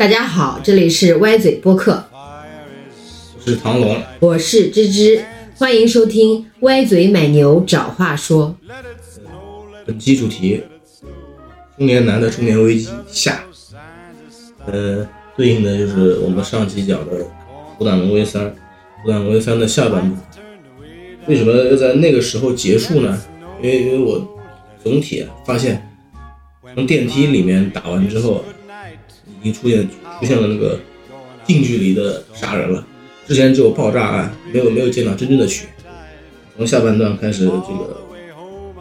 大家好，这里是歪嘴播客，我是唐龙，我是芝芝，欢迎收听歪嘴买牛找话说。本期主题：中年男的中年危机下。呃，对应的就是我们上期讲的《虎胆龙威三》，《虎胆龙威三》的下半部。为什么要在那个时候结束呢？因为因为我总体发现，从电梯里面打完之后，已经出现出现了那个近距离的杀人了。之前只有爆炸案，没有没有见到真正的血。从下半段开始，这个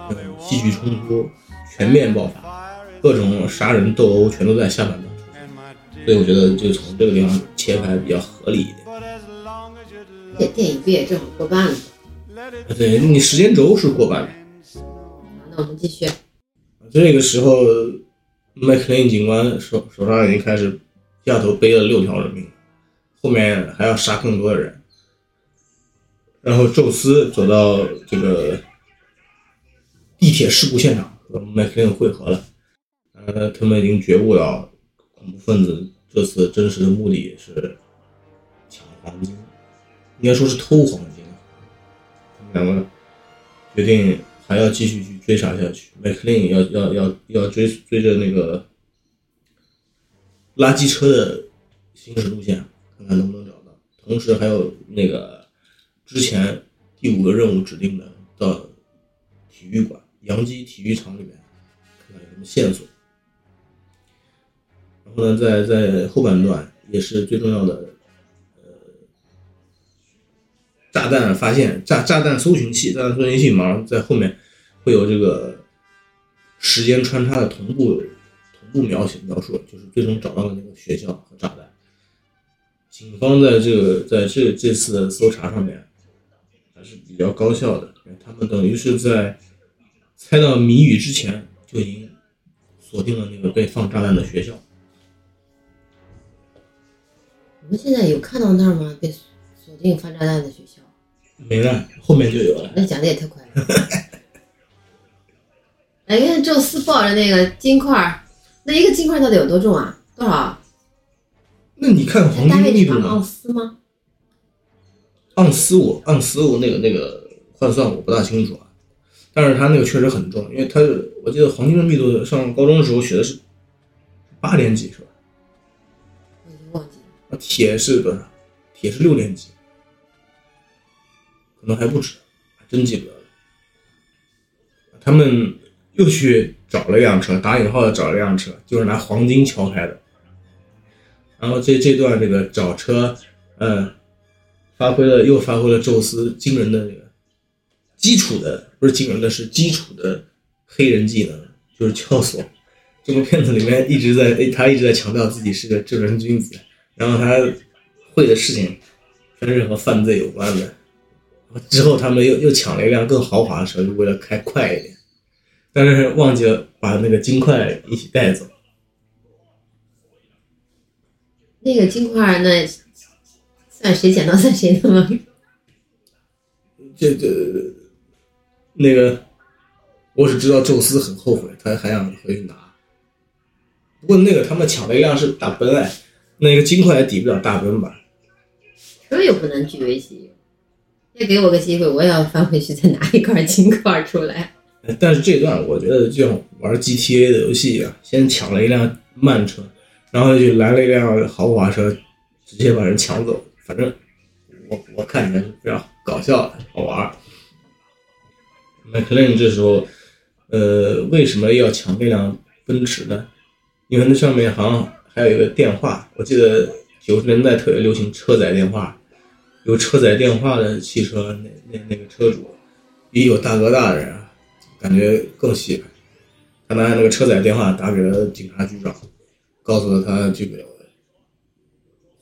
嗯戏剧冲突全面爆发，各种杀人斗殴全都在下半段出现。所以我觉得就从这个地方切开比较合理一点。这电影不也正好过半了？对你时间轴是过半的。那我们继续。这个时候，麦克林警官手手上已经开始下头背了六条人命，后面还要杀更多的人。然后宙斯走到这个地铁事故现场和麦克林会合了。呃，他们已经觉悟到恐怖分子这次真实的目的是抢黄金，应该说是偷黄金。他们两个决定还要继续去追查下去。麦克林要要要要追追着那个垃圾车的行驶路线，看看能不能找到。同时还有那个之前第五个任务指定的到体育馆杨基体育场里面看看有什么线索。然后呢，在在后半段也是最重要的，炸弹发现炸炸弹搜寻器，炸弹搜寻器马上在后面会有这个时间穿插的同步同步描写描述，就是最终找到了那个学校和炸弹。警方在这个在这这次的搜查上面还是比较高效的，他们等于是在猜到谜语之前就已经锁定了那个被放炸弹的学校。我们现在有看到那儿吗？被锁定放炸弹的学？没了，后面就有了。那讲的也太快了。哎，看宙斯抱着那个金块儿，那一个金块到底有多重啊？多少？那你看黄金的密度盎？司吗？盎司我盎司我那个那个换算我不大清楚啊，但是它那个确实很重，因为它我记得黄金的密度上高中的时候学的是八点几是吧？我已经忘记了。那铁是多少？铁是六点几，可能还不止，还真记不得了。他们又去找了一辆车，打引号的找了一辆车，就是拿黄金敲开的。然后这这段这个找车，嗯，发挥了又发挥了宙斯惊人的这个基础的，不是惊人的是基础的黑人技能，就是撬锁。这部片子里面一直在，他一直在强调自己是个正人君子，然后他会的事情全是和犯罪有关的。之后他们又又抢了一辆更豪华的车，就为了开快一点，但是忘记了把那个金块一起带走。那个金块那算谁捡到算谁的吗？这这那个，我只知道宙斯很后悔，他还想回去拿。不过那个他们抢了一辆是大奔哎，那个金块也抵不了大奔吧？车又不能聚为己有。再给我个机会，我也要翻回去再拿一块金块出来。但是这段我觉得就像玩 GTA 的游戏一样，先抢了一辆慢车，然后就来了一辆豪华车，直接把人抢走。反正我我看起来是非常搞笑的，好玩。McLean 这时候，呃，为什么要抢那辆奔驰呢？因为那上面好像还有一个电话，我记得九十年代特别流行车载电话，有车载电话的汽车，那那那个车主比有大哥大的人啊，感觉更气派。他拿那个车载电话打给了警察局长，告诉了他这个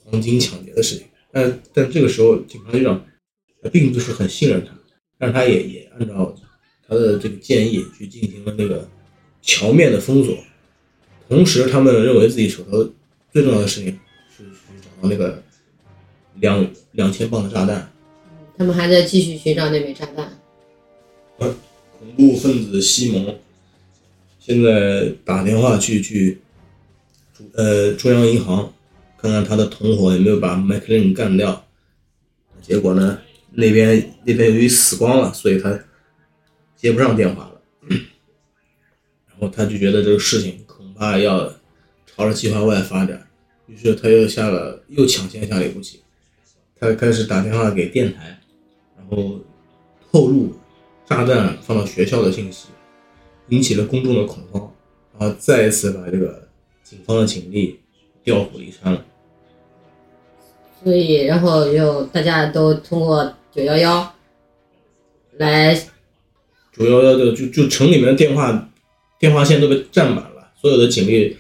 黄金抢劫的事情。但但这个时候，警察局长并不是很信任他，但是他也也按照他的这个建议去进行了那个桥面的封锁。同时，他们认为自己手头最重要的事情是去找到那个两两千磅的炸弹。他们还在继续寻找那枚炸弹。恐怖分子西蒙现在打电话去去呃中央银行看看他的同伙有没有把麦克林干掉。结果呢，那边那边由于死光了，所以他接不上电话了。然后他就觉得这个事情恐怕要朝着计划外发展，于是他又下了又抢先下了一步棋，他开始打电话给电台，然后透露炸弹放到学校的信息，引起了公众的恐慌，然后再一次把这个警方的警力调虎离山了。所以，然后又大家都通过九幺幺来，九幺幺的就就城里面的电话电话线都被占满了，所有的警力，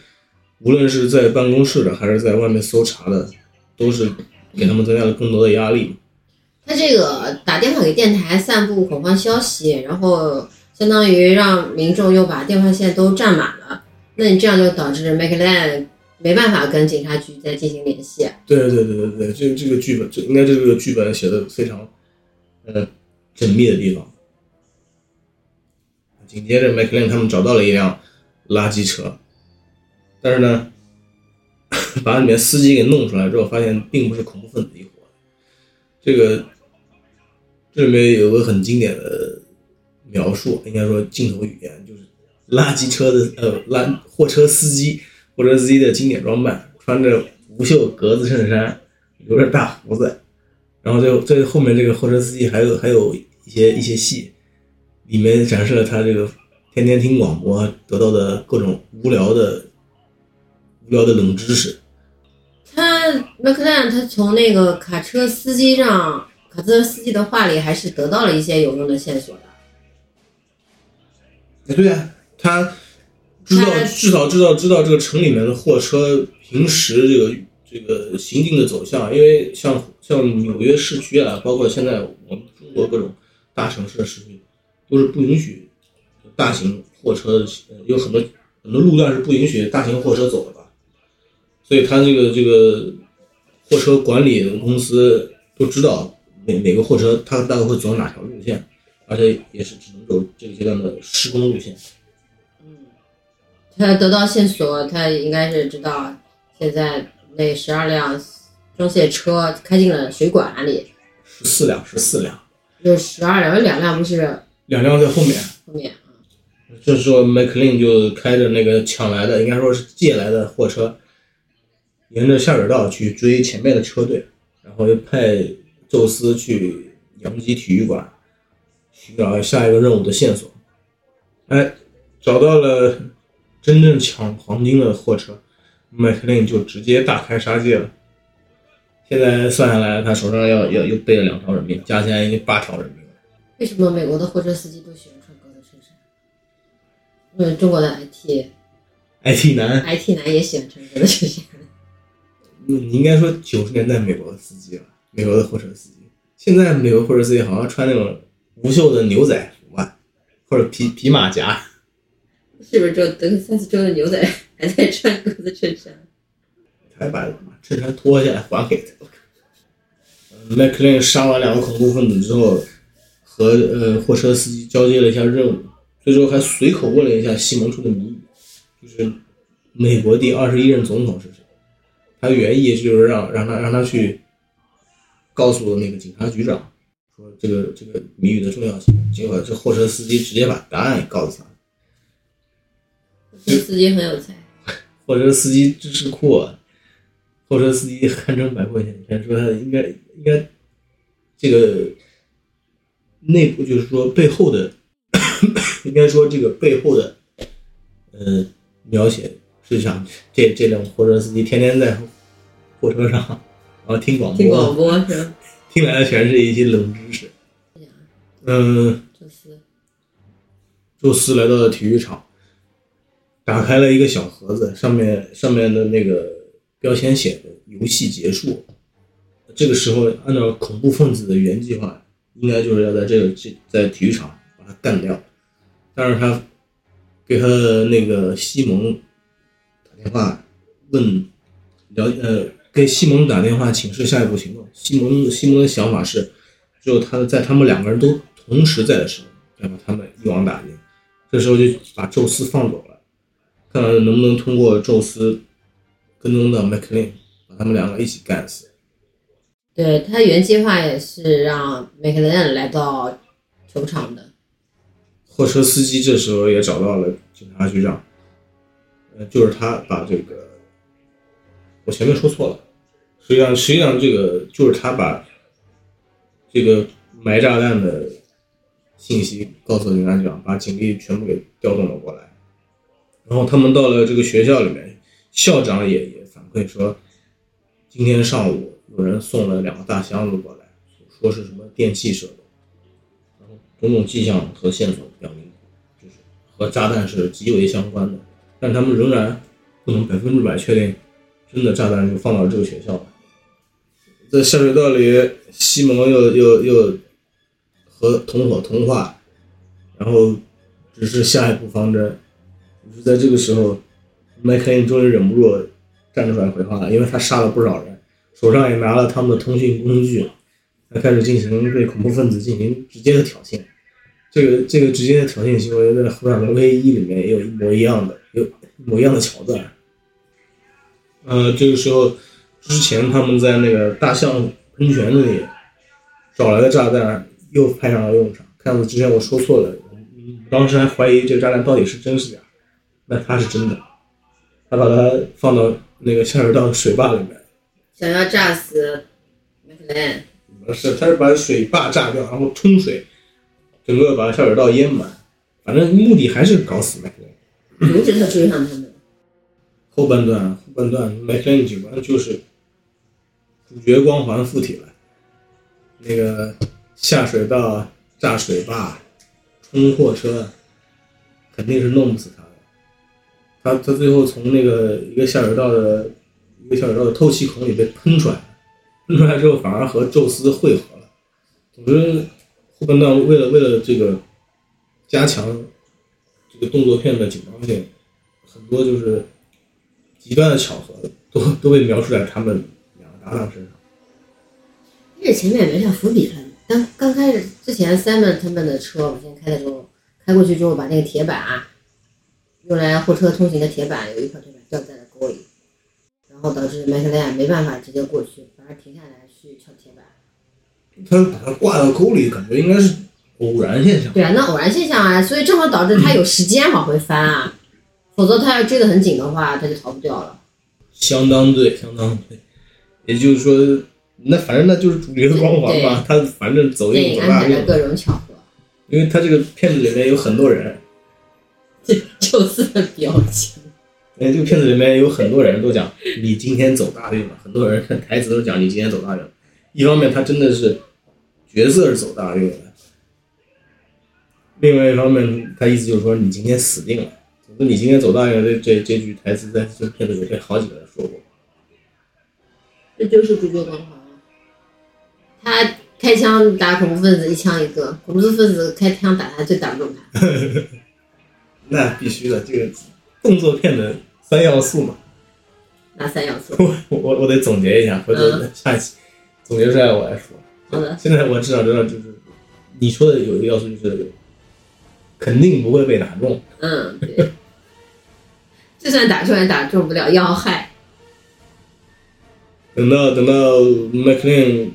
无论是在办公室的还是在外面搜查的，都是给他们增加了更多的压力。他这个打电话给电台散布恐慌消息，然后相当于让民众又把电话线都占满了，那你这样就导致 McLean 没办法跟警察局再进行联系。对对对对对，这这个剧本，这应该这个剧本写的非常，呃，缜密的地方。紧接着，麦克林他们找到了一辆垃圾车，但是呢，把里面司机给弄出来之后，发现并不是恐怖分子一伙。这个这里面有个很经典的描述，应该说镜头语言，就是垃圾车的呃垃货车司机，货车司机的经典装扮，穿着无袖格子衬衫，留着大胡子，然后最后最后面这个货车司机还有还有一些一些戏。里面展示了他这个天天听广播得到的各种无聊的、无聊的冷知识。他麦克兰他从那个卡车司机上，卡车司机的话里还是得到了一些有用的线索的。哎，对啊，他知道至少知道知道这个城里面的货车平时这个这个行进的走向，因为像像纽约市区啊，包括现在我们中国各种大城市的市区。都是不允许大型货车，有很多很多路段是不允许大型货车走的吧？所以他这个这个货车管理公司都知道每每个货车它大概会走哪条路线，而且也是只能走这个阶段的施工路线。嗯，他得到线索，他应该是知道现在那十二辆装卸车开进了水管里。十四辆，十四辆。有十二辆，有两辆不是。两辆在后面，后面这时候麦克林就开着那个抢来的，应该说是借来的货车，沿着下水道去追前面的车队，然后又派宙斯去扬基体育馆寻找下一个任务的线索。哎，找到了真正抢黄金的货车，麦克林就直接大开杀戒了。现在算下来，他手上要要又背了两条人命，加起来已经八条人命了。为什么美国的货车司机都喜欢穿格子衬衫？因为中国的 IT，IT 男，IT 男也喜欢穿格子衬衫。你应该说九十年代美国的司机了，美国的货车司机。现在美国货车司机好像穿那种无袖的牛仔服吧，或者皮皮马甲。是不是就德克萨斯州的牛仔还在穿格子衬衫？他还把衬衫脱下来还给他。麦克林杀完两个恐怖分子之后。和呃货车司机交接了一下任务，最终还随口问了一下西蒙出的谜语，就是美国第二十一任总统是谁？他原意就是让让他让他去告诉那个警察局长说这个这个谜语的重要性。结果这货车司机直接把答案也告诉他。货车司机很有才。货车司机知识库，货车司机堪称百货先生，说他应该应该这个。内部就是说背后的，应该说这个背后的，呃，描写是想这这辆货车司机天天在货车上，然后听广播，听广播是听来的全是一些冷知识。嗯，宙斯，宙斯来到了体育场，打开了一个小盒子，上面上面的那个标签写着“游戏结束”。这个时候，按照恐怖分子的原计划。应该就是要在这个这在体育场把他干掉，但是他给他的那个西蒙打电话问了呃给西蒙打电话请示下一步行动。西蒙西蒙的想法是，只有他在他们两个人都同时在的时候，要把他们一网打尽。这时候就把宙斯放走了，看看能不能通过宙斯跟踪到麦克林，把他们两个一起干死。对他原计划也是让麦克林来到球场的。货车司机这时候也找到了警察局长，就是他把这个，我前面说错了，实际上实际上这个就是他把这个埋炸弹的信息告诉警察局长，把警力全部给调动了过来。然后他们到了这个学校里面，校长也也反馈说，今天上午有人送了两个大箱子过来，说是什么电器设备，然后种种迹象和线索表明，就是和炸弹是极为相关的，但他们仍然不能百分之百确定，真的炸弹就放到了这个学校。在下水道里，西蒙又又又和同伙通话，然后指示下一步方针。就在这个时候，麦克林终于忍不住站出来回话了，因为他杀了不少人，手上也拿了他们的通讯工具，他开始进行对恐怖分子进行直接的挑衅。这个这个直接的挑衅行为，在《后场的 V 一》里面也有一模一样的，模一样的桥段。呃，这个时候之前他们在那个大象喷泉那里找来的炸弹又派上了用场。看子之前我说错了，当时还怀疑这个炸弹到底是真是假。那它是真的，他把它放到那个下水道水坝里面，想要炸死麦克莱不是，他是把水坝炸掉，然后冲水，整个把下水道淹满，反正目的还是搞死麦克莱阻止他追上他们。后半段，后半段麦克莱警官就是主角光环附体了，那个下水道炸水坝，冲货车，肯定是弄不死他的。他他最后从那个一个下水道的一个下水道的透气孔里被喷出来，喷出来之后反而和宙斯汇合了。总之，后半段为了为了这个加强这个动作片的紧张性，很多就是极端的巧合都都被描述在他们两个搭档身上。这前面埋下伏笔了。刚刚开始之前，Simon 他们的车往前开的时候，开过去之后把那个铁板。用来货车通行的铁板有一块铁板掉在了沟里，然后导致麦克莱没办法直接过去，反而停下来去撬铁板。他把它挂到沟里，感觉应该是偶然现象。对啊，那偶然现象啊，所以正好导致他有时间往回翻啊，否则他要追得很紧的话，他就逃不掉了。相当对，相当对。也就是说，那反正那就是主角的光环嘛，他反正走电影安排的各种巧合。因为他这个片子里面有很多人。宙斯的表情。哎，这个片子里面有很多人都讲你今天走大运了，很多人台词都讲你今天走大运了。一方面他真的是角色是走大运了，另外一方面他意思就是说你今天死定了。总之你今天走大运这这这句台词在这片子里被好几个人说过。这就是主角光环。他开枪打恐怖分子一枪一个，恐怖分子开枪打他就打不中他。那必须的，这个动作片的三要素嘛。哪三要素？我我我得总结一下，回头下一期总结出来我来说。好的。现在我至少知道，就是你说的有一个要素，就是肯定不会被打中。嗯，对。就算打中也打中不了要害。等到等到麦克林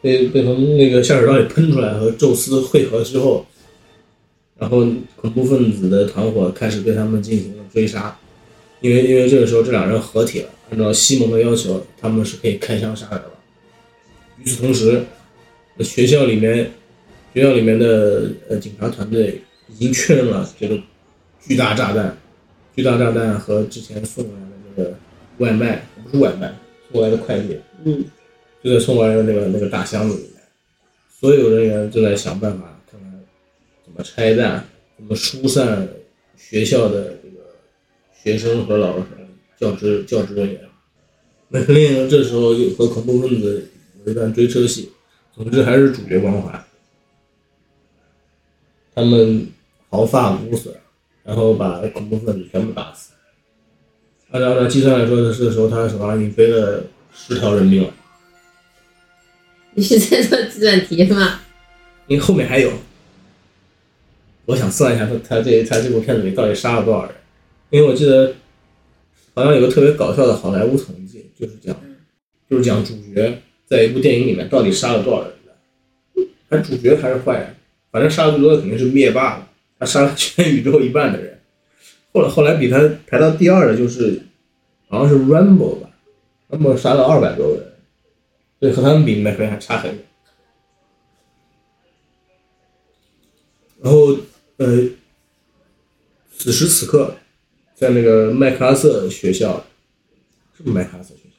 被被从那个下水道里喷出来和宙斯汇合之后。然后恐怖分子的团伙开始对他们进行了追杀，因为因为这个时候这两人合体了，按照西蒙的要求，他们是可以开枪杀人了。与此同时，学校里面学校里面的呃警察团队已经确认了这个巨大炸弹，巨大炸弹和之前送来的那个外卖不是外卖送来的快递，嗯，就在送过来的那个那个大箱子里面，所有人员正在想办法看看。怎么拆弹？怎么疏散学校的这个学生和老师、教职、教职人员？麦克林这时候又和恐怖分子有一段追车戏。总之还是主角光环。他们毫发无损，然后把恐怖分子全部打死。按照按计算来说，这时候他手上已经背了十条人命了。你是在做计算题吗？因为后面还有。我想算一下他他这他这部片子里到底杀了多少人，因为我记得好像有个特别搞笑的好莱坞统计，就是这样。就是讲主角在一部电影里面到底杀了多少人的，他主角还是坏人，反正杀的最多的肯定是灭霸，他杀了全宇宙一半的人。后来后来比他排到第二的就是好像是 Rambo 吧，Rambo 杀了二百多个人，所以和他们比，麦克还差很远。然后呃，此时此刻，在那个麦克阿瑟学校，是不是麦克阿瑟学校？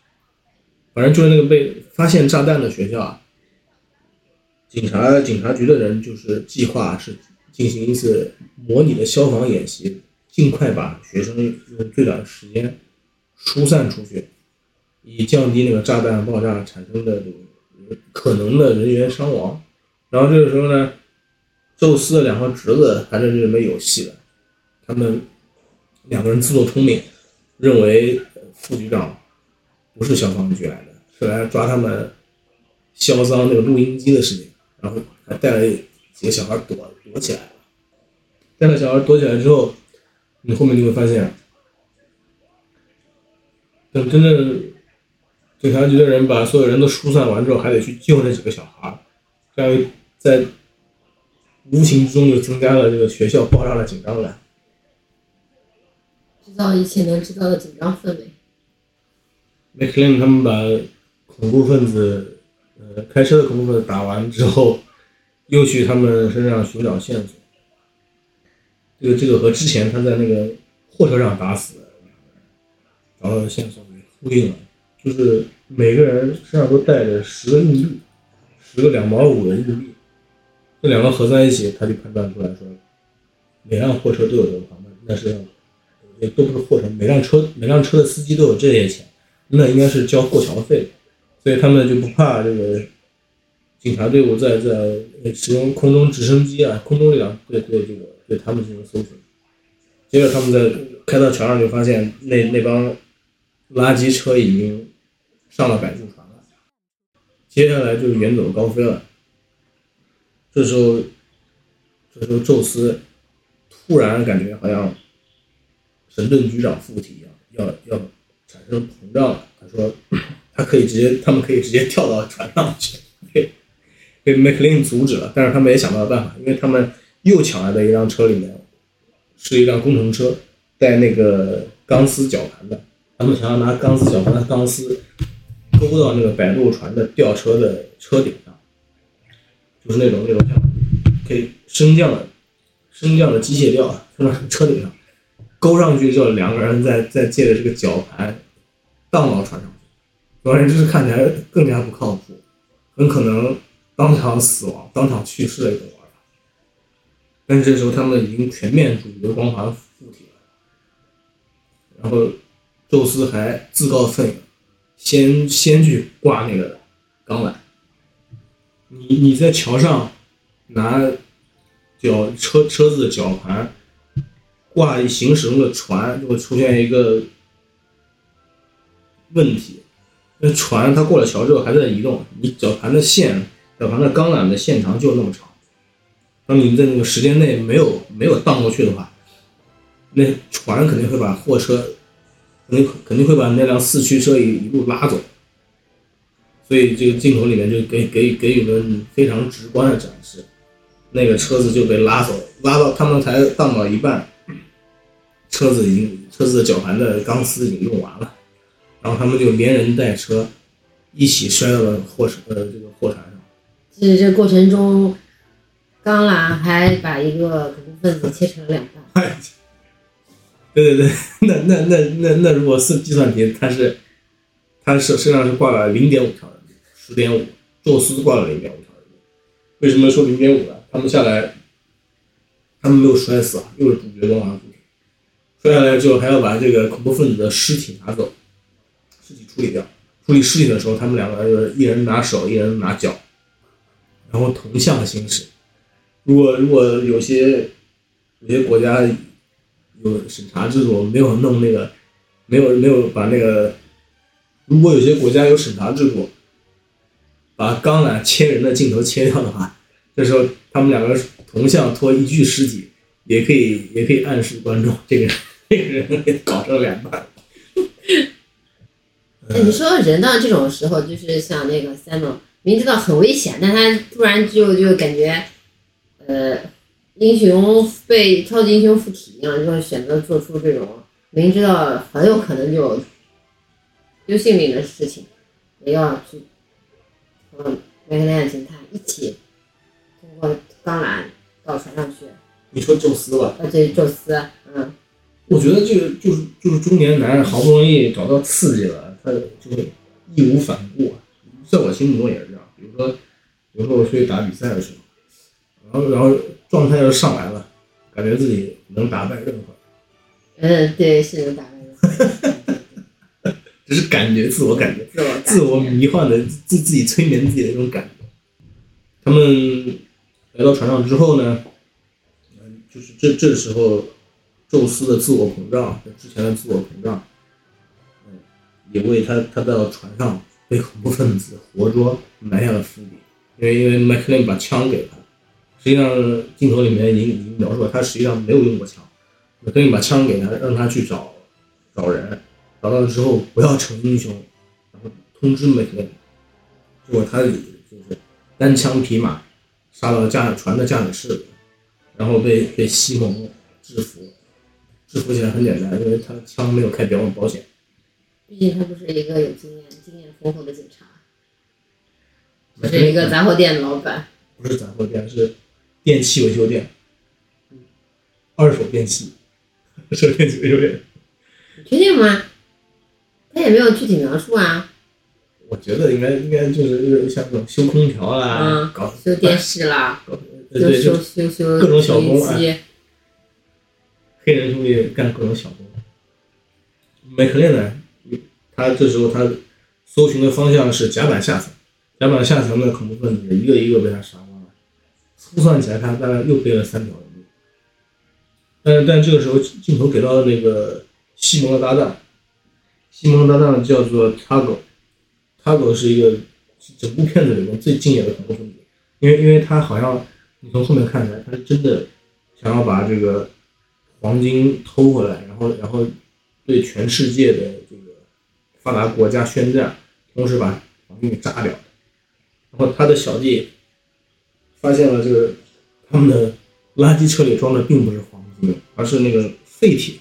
反正就是那个被发现炸弹的学校啊。警察警察局的人就是计划是进行一次模拟的消防演习，尽快把学生用最短的时间疏散出去，以降低那个炸弹爆炸产生的这个可能的人员伤亡。然后这个时候呢，宙斯的两个侄子还在认为有戏的，他们两个人自作聪明，认为副局长不是消防局来的，是来抓他们销赃那个录音机的事情，然后还带了几个小孩躲躲起来了。带了小孩躲起来之后，你后面就会发现，等真正警察局的人把所有人都疏散完之后，还得去救那几个小孩，这样在无形之中就增加了这个学校爆炸的紧张感。制造一切能制造的紧张氛围。m c l e a n 他们把恐怖分子，呃，开车的恐怖分子打完之后，又去他们身上寻找线索。这个这个和之前他在那个货车上打死的找到的线索给呼应了，就是每个人身上都带着十个硬币，十个两毛五的硬币，这两个合在一起，他就判断出来说，每辆货车都有这个房子，那是也都不是货车，每辆车每辆车的司机都有这些钱。那应该是交过桥费，所以他们就不怕这个警察队伍在在使用空中直升机啊、空中力量对对这个对他们进行搜索。接着他们在开到桥上就发现那那帮垃圾车已经上了摆渡船了，接下来就是远走高飞了。这时候，这时候宙斯突然感觉好像神盾局长附体一样，要要。产生膨胀了，他说他可以直接，他们可以直接跳到船上去，被被 McLean 阻止了，但是他们也想到了办法，因为他们又抢来的一辆车里面是一辆工程车，带那个钢丝绞盘的，他们想要拿钢丝绞盘的钢丝勾到那个摆渡船的吊车的车顶上，就是那种那种可以升降的升降的机械吊放到车顶上。勾上去之后，两个人再再借着这个绞盘荡到船上去，总而言之看起来更加不靠谱，很可能当场死亡、当场去世的一种玩法。但是这时候他们已经全面主角光环附体了，然后宙斯还自告奋勇，先先去挂那个钢缆。你你在桥上拿脚车车子的绞盘。挂行驶中的船就会出现一个问题，那船它过了桥之后还在移动，你绞盘的线、绞盘的钢缆的线长就那么长，当你在那个时间内没有没有荡过去的话，那船肯定会把货车，肯定肯定会把那辆四驱车一一路拉走，所以这个镜头里面就给给给予了非常直观的展示，那个车子就被拉走，拉到他们才荡到一半。车子已经，车子的绞盘的钢丝已经用完了，然后他们就连人带车一起摔到了货车呃这个货船上。其实这过程中，钢缆还把一个恐怖分子切成了两半。哎，对对对，那那那那那如果是计算题，他是他是身上是挂了零点五条人命，十点五，宙斯挂了零点五条人命。为什么说零点五呢？他们下来，他们没有摔死啊，又是主角光环。摔下来之后，还要把这个恐怖分子的尸体拿走，处理掉。处理尸体的时候，他们两个人就是一人拿手，一人拿脚，然后同向行驶。如果如果有些有些国家有审查制度，没有弄那个，没有没有把那个，如果有些国家有审查制度，把钢缆切人的镜头切掉的话，这时候他们两个同向拖一具尸体，也可以也可以暗示观众这个。这个人给搞成两半，你说人到这种时候，就是像那个三诺，明知道很危险，但他突然就就感觉，呃，英雄被超级英雄附体一样，就选择做出这种明知道很有可能就丢性命的事情，也要去和麦克莱形态一起通过钢缆到船上去。你说宙斯吧，啊，对，宙斯，嗯，我觉得这个就是就是中年男人好不容易找到刺激了，他就是义无反顾啊。在我心目中也是这样。比如说，比如说我出去打比赛的时候，然后然后状态要上来了，感觉自己能打败任何人，嗯，对，是能打败任何人，只是感觉自我感觉。自我自我迷幻的自自己催眠自己的那种感觉。他们来到船上之后呢，嗯，就是这这时候，宙斯的自我膨胀，之前的自我膨胀，嗯，也为他他到船上被恐怖分子活捉埋下了伏笔。因为因为麦克林把枪给他，实际上镜头里面已经已经描述了，他实际上没有用过枪，麦克林把枪给他，让他去找找人，找到了之后不要逞英雄，然后通知麦克林，结果他就是单枪匹马杀到驾船的驾驶室，然后被被西蒙制服，制服起来很简单，因为他枪没有开保保险。毕竟他不是一个有经验、经验丰富的警察，只是一个杂货店的老板。不是杂货店，是电器维修店，二手电器，是电器维修店。你确定吗？他也没有具体描述啊。我觉得应该应该就是像这种修空调啦，嗯搞修电视啦，搞对对，修修修各种小工啊，黑人兄弟干各种小工。麦克列呢，他这时候他搜寻的方向是甲板下层，甲板下层的恐怖分子一个一个被他杀光了，粗算起来他大概又背了三条人命。但但这个时候镜头给到了那个西蒙的搭档，西蒙的搭档叫做 Tago，Tago 是一个整部片子里面最敬业的恐怖分子，因为因为他好像你从后面看起来，他是真的想要把这个黄金偷回来，然后然后对全世界的这个发达国家宣战，同时把黄金给炸掉。然后他的小弟发现了这个他们的垃圾车里装的并不是黄金，而是那个废铁。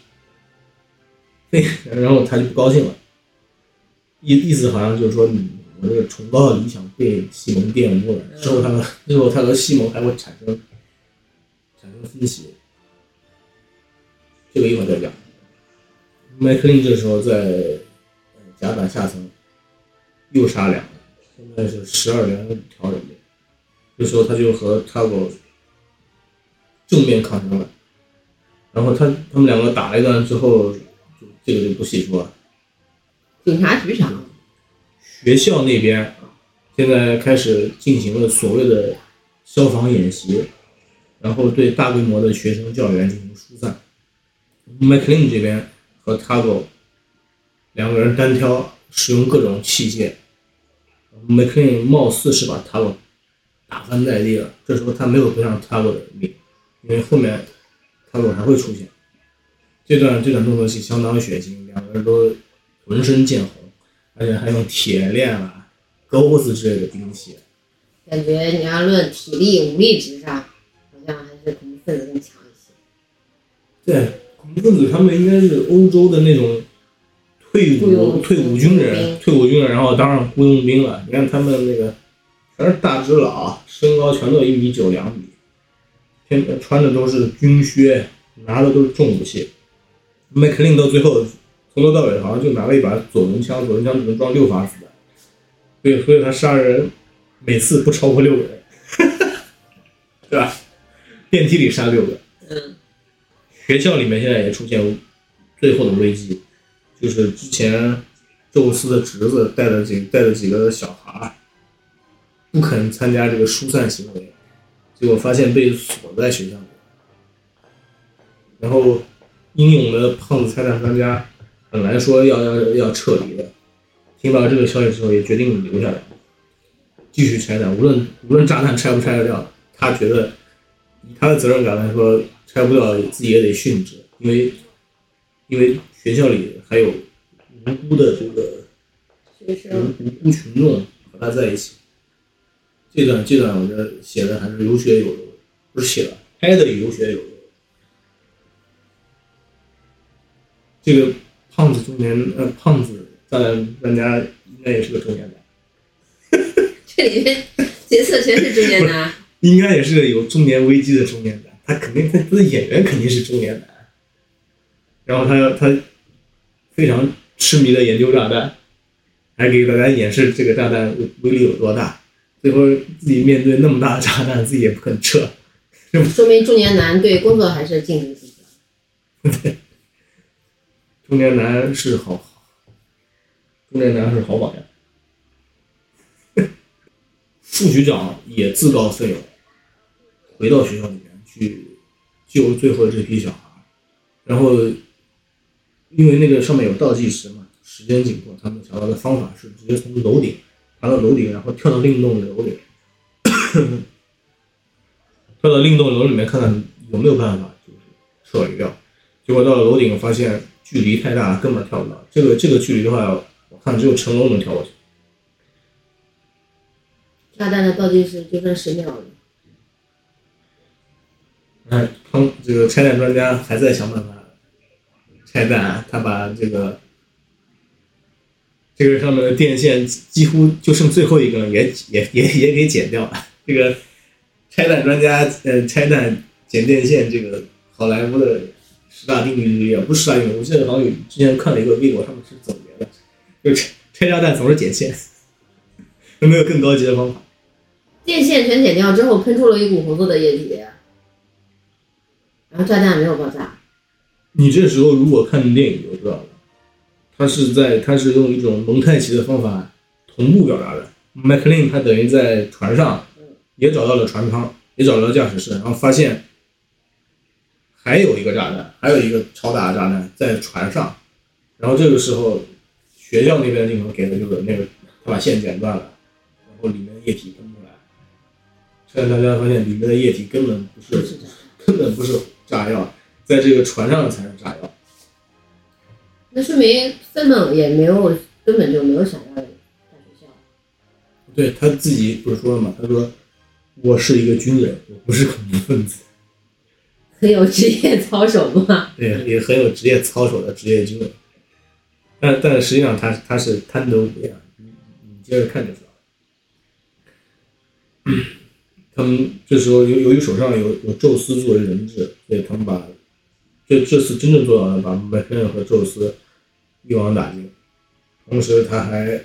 废，然后他就不高兴了，意意思好像就是说你我这个崇高的理想被西蒙玷污了，之后他和之后他和西蒙还会产生产生分歧。这个一会儿再讲。麦克林这时候在甲板下层又杀两个，现在是十二连条人命。这时候他就和 Tago 正面抗争了，然后他他们两个打了一段之后，就这个就不细说了。警察局长，学校那边现在开始进行了所谓的消防演习，然后对大规模的学生教员进行疏散。麦克林这边和 Tago 两个人单挑，使用各种器械。麦克林貌似是把 Tago 打翻在地了，这时候他没有背上 Tago 的命，因为后面 Tago 还会出现。这段这段动作戏相当血腥，两个人都浑身见红，而且还用铁链啊、钩子之类的兵器。感觉你要论体力、武力值上，好像还是恐怖分子更强一些。对，恐怖分子他们应该是欧洲的那种退伍退伍军人，退伍军人，然后当上雇佣兵了。你看他们那个全是大只佬，身高全都有一米九两米，天穿的都是军靴，拿的都是重武器。麦克林到最后从头到尾好像就拿了一把左轮枪，左轮枪只能装六发子弹，所以所以他杀人每次不超过六个人，对吧？电梯里杀六个。嗯，学校里面现在也出现最后的危机，就是之前宙斯的侄子带了几带了几个小孩不肯参加这个疏散行为，结果发现被锁在学校里。然后英勇的胖子拆弹专家本来说要要要撤离的，听到这个消息之后也决定留下来，继续拆弹，无论无论炸弹拆不拆得掉，他觉得以他的责任感来说，拆不掉自己也得殉职，因为因为学校里还有无辜的这个学生无无辜群众和他在一起。这段这段我觉得写的还是有血有肉，不是写的，拍的有血有肉。这个胖子中年呃胖子炸弹专家应该也是个中年男，这里面角色全是中年男，应该也是有中年危机的中年男。他肯定他他的演员肯定是中年男，然后他他非常痴迷的研究炸弹，还给大家演示这个炸弹威威力有多大。最后自己面对那么大的炸弹，自己也不肯撤。说明中年男对工作还是尽职尽责。中年男是好，中年男是好榜样。副局长也自告奋勇，回到学校里面去救最后这批小孩。然后，因为那个上面有倒计时嘛，时间紧迫，他们想到的方法是直接从楼顶爬到楼顶，然后跳到另一栋楼里，跳到另一栋楼里面看看有没有办法就是撤离掉。结果到了楼顶，发现距离太大，根本跳不到。这个这个距离的话，我看只有成龙能跳过去。炸弹的倒计时就剩十秒了。哎，康这个拆弹专家还在想办法拆弹，他把这个这个上面的电线几乎就剩最后一根，也也也也给剪掉了。这个拆弹专家呃拆弹剪电线，这个好莱坞的十大定律之一，不是十大定律，我记得好像有之前看了一个微博，他们是总结的，就拆拆炸弹总是剪线，有没有更高级的方法？电线全剪掉之后，喷出了一股红色的液体，然后炸弹没有爆炸。你这时候如果看电影就知道了，他是在他是用一种蒙太奇的方法同步表达的。麦克林他等于在船上也找到了船舱，也找到了驾驶室，然后发现还有一个炸弹，还有一个超大的炸弹在船上。然后这个时候学校那边的镜头给的就是那个他把线剪断了，然后里面的液体喷出来，现在大家发现里面的液体根本不是根本不是炸药。在这个船上才是炸药，那说明森本也没有根本就没有想要在学校。对他自己不是说了吗？他说我是一个军人，我不是恐怖分子，很有职业操守嘛。对，也很有职业操守的职业军人。但但实际上他他是贪得无厌，你你接着看就知道。他们这时候由由于手上有有宙斯作为人质，所以他们把。这这次真正做到了把麦克恩和宙斯一网打尽，同时他还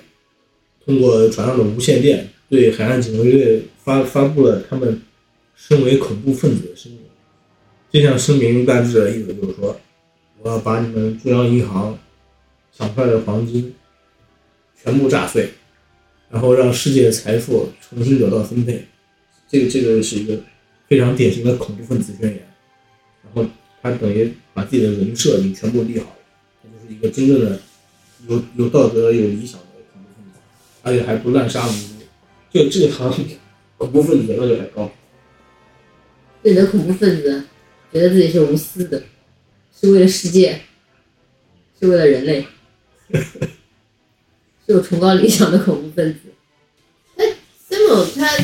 通过船上的无线电对海岸警卫队发发布了他们身为恐怖分子的声明。这项声明大致的意思就是说，我要把你们中央银行抢出来的黄金全部炸碎，然后让世界的财富重新得到分配。这个这个是一个非常典型的恐怖分子宣言，然后。他等于把自己的人设已经全部立好了，他就是一个真正的有有道德、有理想的恐怖分子，而且还不滥杀无辜。就这个行业，恐怖分子要求还高。对的恐怖分子觉得自己是无私的，是为了世界，是为了人类，是有崇高理想的恐怖分子。哎，森某他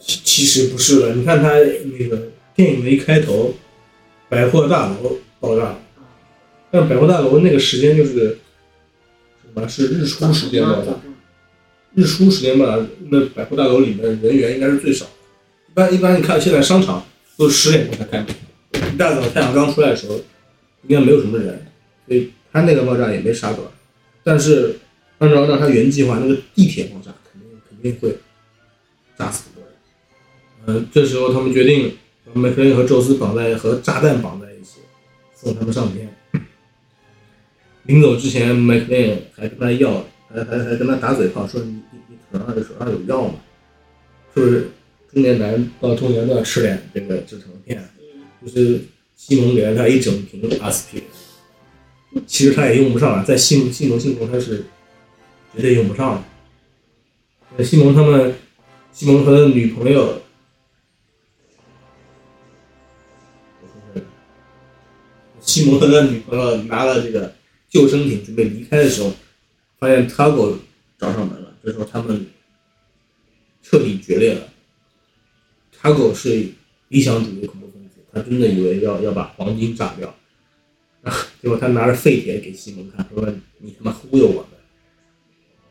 其其实不是了，你看他那个电影的一开头。百货大楼爆炸了，但百货大楼那个时间就是什么？是日出时间爆炸。日出时间吧，那百货大楼里面人员应该是最少。一般一般，你看现在商场都十点钟才开门，一大早太阳刚出来的时候，应该没有什么人，所以他那个爆炸也没杀多少。但是按照让他原计划，那个地铁爆炸肯定肯定会炸死很多人。嗯，这时候他们决定。把麦克林和宙斯绑在和炸弹绑在一起，送他们上天。临走之前，麦克林还跟他要，还还还跟他打嘴炮，说你你你手上手上有药吗？是不是中年男到中年都要吃点这个止疼片？就是西蒙给了他一整瓶阿司匹林，其实他也用不上了，在西蒙西蒙心中他是绝对用不上了。西蒙他们，西蒙和他女朋友。西蒙和他女朋友拿了这个救生艇准备离开的时候，发现 Tago 找上门了。这时候他们彻底决裂了。塔狗是理想主义恐怖分子，他真的以为要要把黄金炸掉，结果他拿着废铁给西蒙看，说你他妈忽悠我们，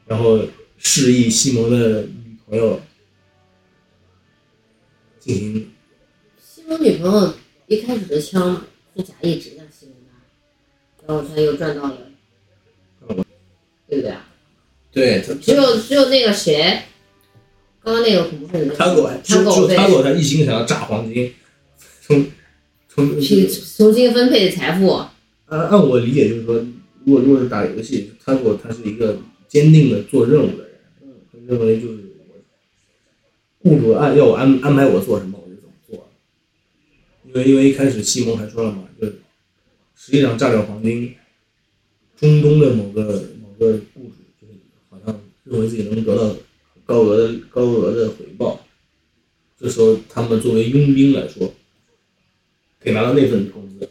然后示意西蒙的女朋友进行西蒙女朋友一开始的枪是假一直向西蒙的，然后他又赚到了，对不对啊？对他只有只有那个谁，刚刚那个恐怖分子，他狗他狗被就他狗他一心想要炸黄金，从从去重新分配财富，按按我理解就是说，如果如果是打游戏，他如果他是一个坚定的做任务的人，嗯，他认为就是我雇主按要我安安排我做什么我就怎么做，因为因为一开始西蒙还说了嘛，就是实际上炸掉黄金，中东的某个某个雇主就是好像认为自己能得到高额的高额的回报，这时候他们作为佣兵来说，可以拿到那份工资。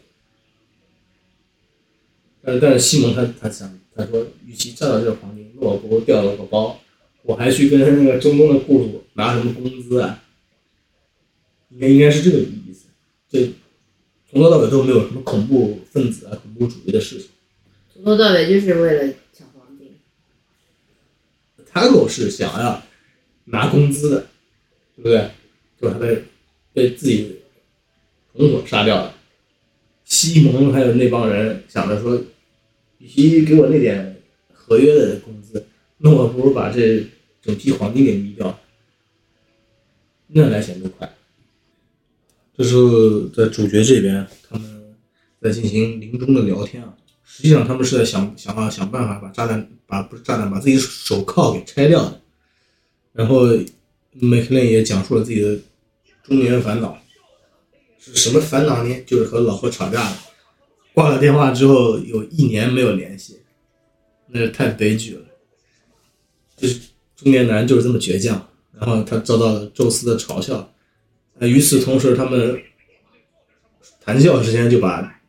但是但是西蒙他他想他说，与其炸掉这个黄金，那我不如掉了个包，我还去跟那个中东的雇主拿什么工资啊？应该应该是这个意思。这从头到尾都没有什么恐怖分子啊、恐怖主义的事情。从头到尾就是为了抢黄金。他狗是想要拿工资的，对不对？结果他被被自己同伙杀掉了。西蒙还有那帮人想着说，与其给我那点合约的工资，那我不如把这整批黄金给迷掉，那来钱就快。这时候在主角这边，他们在进行临终的聊天啊。实际上他们是在想想法想办法把炸弹把不是炸弹把自己手铐给拆掉的。然后麦克林也讲述了自己的中年烦恼，是什么烦恼呢？就是和老婆吵架了，挂了电话之后有一年没有联系，那是太悲剧了。就是中年男就是这么倔强，然后他遭到了宙斯的嘲笑。呃，与此同时，他们谈笑之间就把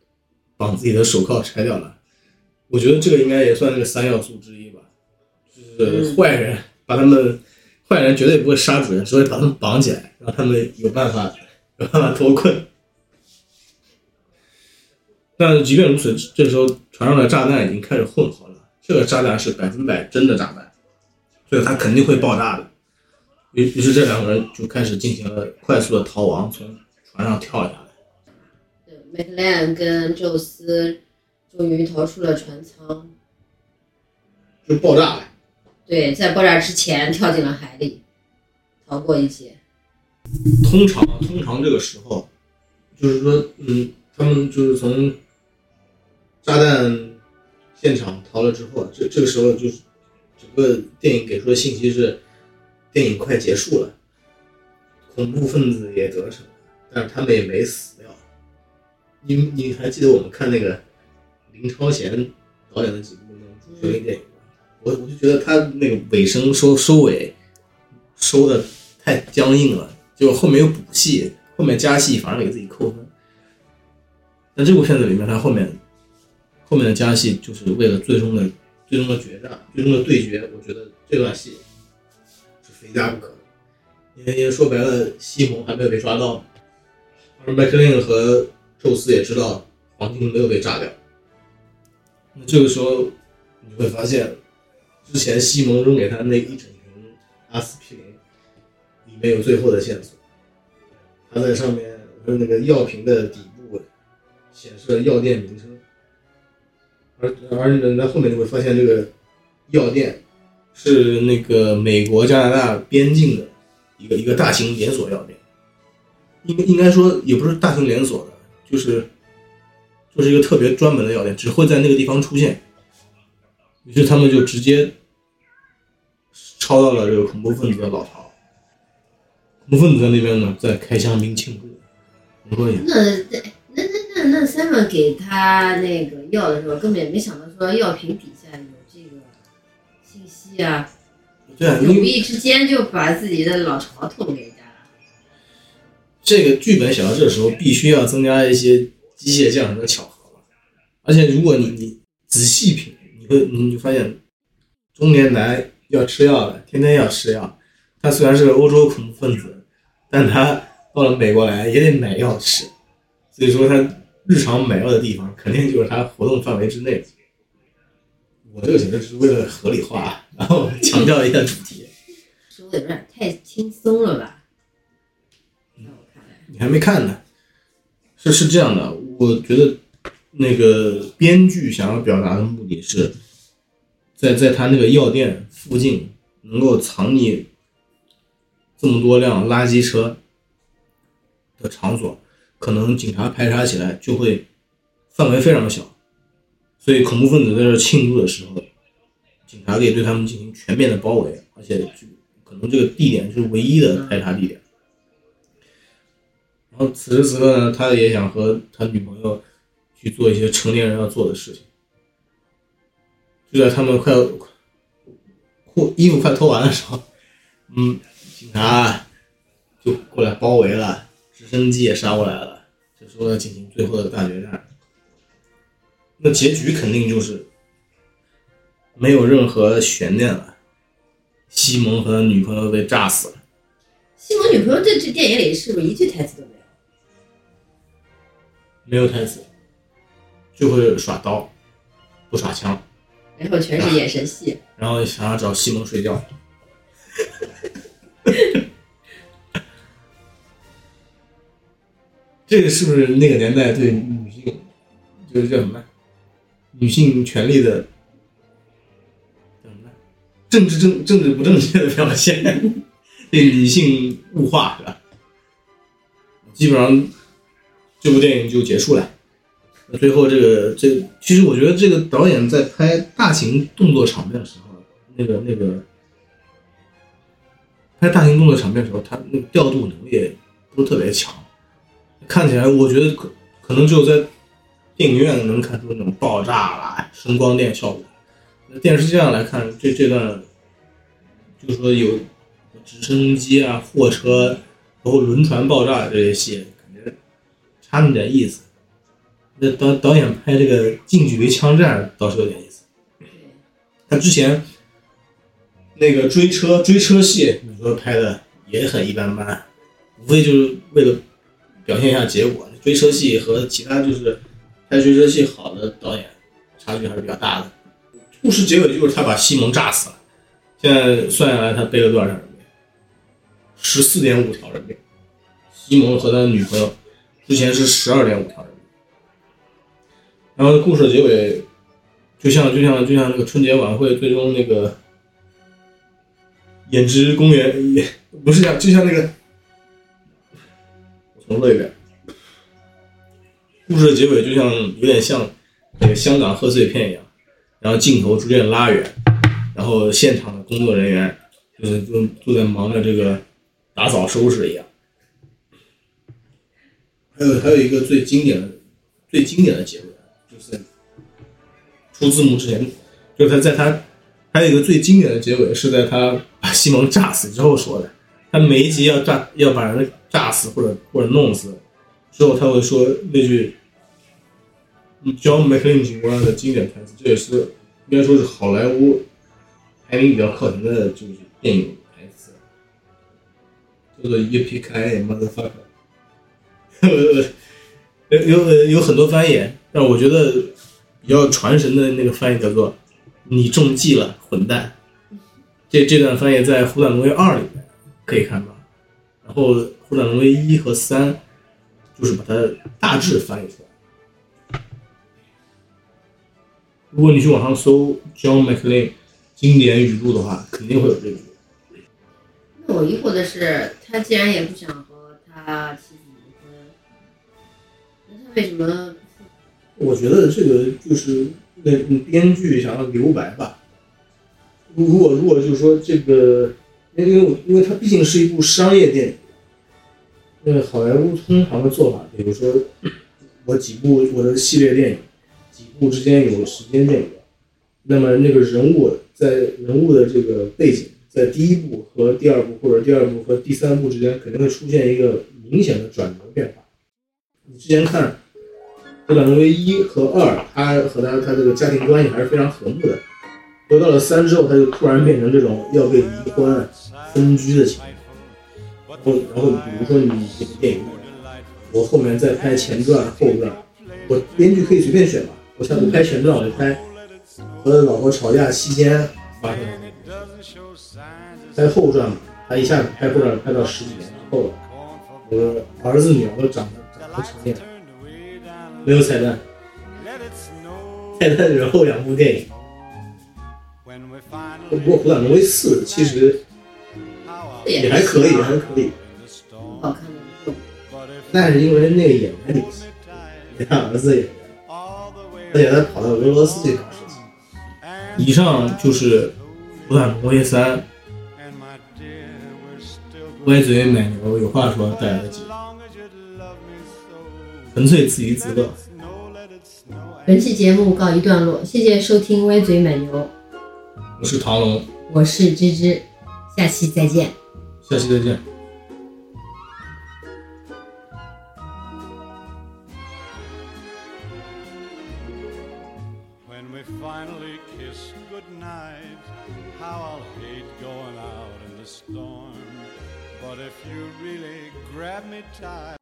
绑自己的手铐拆掉了。我觉得这个应该也算这个三要素之一吧，就是坏人把他们，坏人绝对不会杀主人，只会把他们绑起来，让他们有办法有办法脱困。但即便如此，这时候船上的炸弹已经开始混合了，这个炸弹是百分百真的炸弹，所以它肯定会爆炸的。于于是这两个人就开始进行了快速的逃亡，从船上跳下来。对，麦克兰跟宙斯终于逃出了船舱，就爆炸了。对，在爆炸之前跳进了海里，逃过一劫。通常通常这个时候，就是说，嗯，他们就是从炸弹现场逃了之后，这这个时候就是整个电影给出的信息是，电影快结束了，恐怖分子也得逞了，但是他们也没死掉。你你还记得我们看那个林超贤导演的几部那种主旋律电影吗？我我就觉得他那个尾声收收尾收的太僵硬了。结果后面又补戏，后面加戏反而给自己扣分。那这部片子里面，他后面后面的加戏就是为了最终的最终的决战、最终的对决。我觉得这段戏非加不可，因为因为说白了，西蒙还没有被抓到，而麦克林和宙斯也知道黄金没有被炸掉。那这个时候你会发现，之前西蒙扔给他那一整瓶阿司匹林。里面有最后的线索，他在上面那个药瓶的底部显示了药店名称，而而你在后面你会发现这个药店是那个美国加拿大边境的一个一个大型连锁药店，应应该说也不是大型连锁的，就是就是一个特别专门的药店，只会在那个地方出现，于是他们就直接抄到了这个恐怖分子的老巢。恐怖分子在那边呢，在开香槟庆祝。那那那那那 Simon 给他那个药的时候，根本也没想到说药品底信息啊，对啊，你无意之间就把自己的老巢透露给人家了。这个剧本写到这时候，必须要增加一些机械降神的巧合了。而且如果你你仔细品，你会你就发现中年男要吃药了，天天要吃药。他虽然是个欧洲恐怖分子，但他到了美国来也得买药吃，所以说他日常买药的地方肯定就是他活动范围之内。我这个简直只是为了合理化，然后强调一下主题。说的有点太轻松了吧？在我看来，你还没看呢，是是这样的，我觉得那个编剧想要表达的目的是，在在他那个药店附近能够藏匿这么多辆垃圾车的场所，可能警察排查起来就会范围非常小，所以恐怖分子在这庆祝的时候，警察可以对他们进行全面的包围，而且就可能这个地点是唯一的排查地点。然后此时此刻呢，他也想和他女朋友去做一些成年人要做的事情。就在他们快要裤衣服快脱完的时候，嗯，警察就过来包围了，直升机也杀过来了，这时候要进行最后的大决战。那结局肯定就是没有任何悬念了，西蒙和他女朋友被炸死了。西蒙女朋友在这电影里是不是一句台词都没有？没有台词，就会耍刀，不耍枪，然后全是眼神戏。然后想要找西蒙睡觉。这个是不是那个年代对女性，就是叫什么？女性权利的么？政治正政治不正确的表现，对女性物化是吧？基本上这部电影就结束了。最后这个这个其实我觉得这个导演在拍大型动作场面的时候，那个那个拍大型动作场面的时候，他那个调度能力不是特别强，看起来我觉得可可能只有在电影院能看出那种爆炸啦、声光电效果。那电视机上来看，这这段就是说有直升机啊、货车，包括轮船爆炸这些戏，感觉差那么点意思。那导导演拍这个近距离枪战倒是有点意思。他之前那个追车追车戏，你说拍的也很一般般，无非就是为了表现一下结果。追车戏和其他就是拍追车戏好的导演差距还是比较大的。故事结尾就是他把西蒙炸死了，现在算下来他背了多少条人命？十四点五条人命。西蒙和他女朋友之前是十二点五条人命。然后故事的结尾，就像就像就像那个春节晚会最终那个演职公园不是像就像那个，我重说一遍，故事的结尾就像有点像那个香港贺岁片一样，然后镜头逐渐拉远，然后现场的工作人员就是都都在忙着这个打扫收拾一样。还有还有一个最经典的最经典的结尾。就是出字幕之前，就是他在他还有一个最经典的结尾是在他把西蒙炸死之后说的。他每一集要炸要把人炸死或者或者弄死之后，他会说那句 John McClane 警官的经典台词，这也是应该说是好莱坞排名比较靠前的就是电影台词，叫做 “You pick I motherfucker”。有有有很多翻译。但我觉得比较传神的那个翻译叫做“你中计了，混蛋”。这这段翻译在《虎胆龙威二》里面可以看到，然后《虎胆龙威一》和三就是把它大致翻译出来。如果你去网上搜 John McClane 经典语录的话，肯定会有这个。那我疑惑的是，他既然也不想和他妻子离婚，那他为什么？我觉得这个就是那编剧想要留白吧。如果如果就是说这个，因为因为它毕竟是一部商业电影，那个好莱坞通常的做法，比如说我几部我的系列电影，几部之间有时间间隔，那么那个人物在人物的这个背景，在第一部和第二部或者第二部和第三部之间肯定会出现一个明显的转折变化。你之前看。《虎胆龙威一》和二，他和他他这个家庭关系还是非常和睦的，回到了三之后，他就突然变成这种要被离婚、分居的情况。然后，然后比如说你演电影，我后面再拍前传、后传，我编剧可以随便选嘛。我想拍前传，我就拍和老婆吵架期间发生的；拍后传嘛，他一下子拍后传拍到十几年之后了，我的儿子女儿都长得长得成年，没有彩蛋，彩蛋是后两部电影。不过《虎胆龙威四》其实也还可以，还可以，好看的。但是因为那个演员有戏，他儿子演员，而且他跑到俄罗斯去搞事情。以上就是《虎胆龙威三》歪嘴奶牛有话说带来的节目，纯粹自娱自乐。本期节目告一段落，谢谢收听歪嘴奶牛。我是唐龙，我是芝芝，下期再见。下期再见。 When we finally kiss goodnight, how I'll hate going out in the storm. But if you really grab me tight,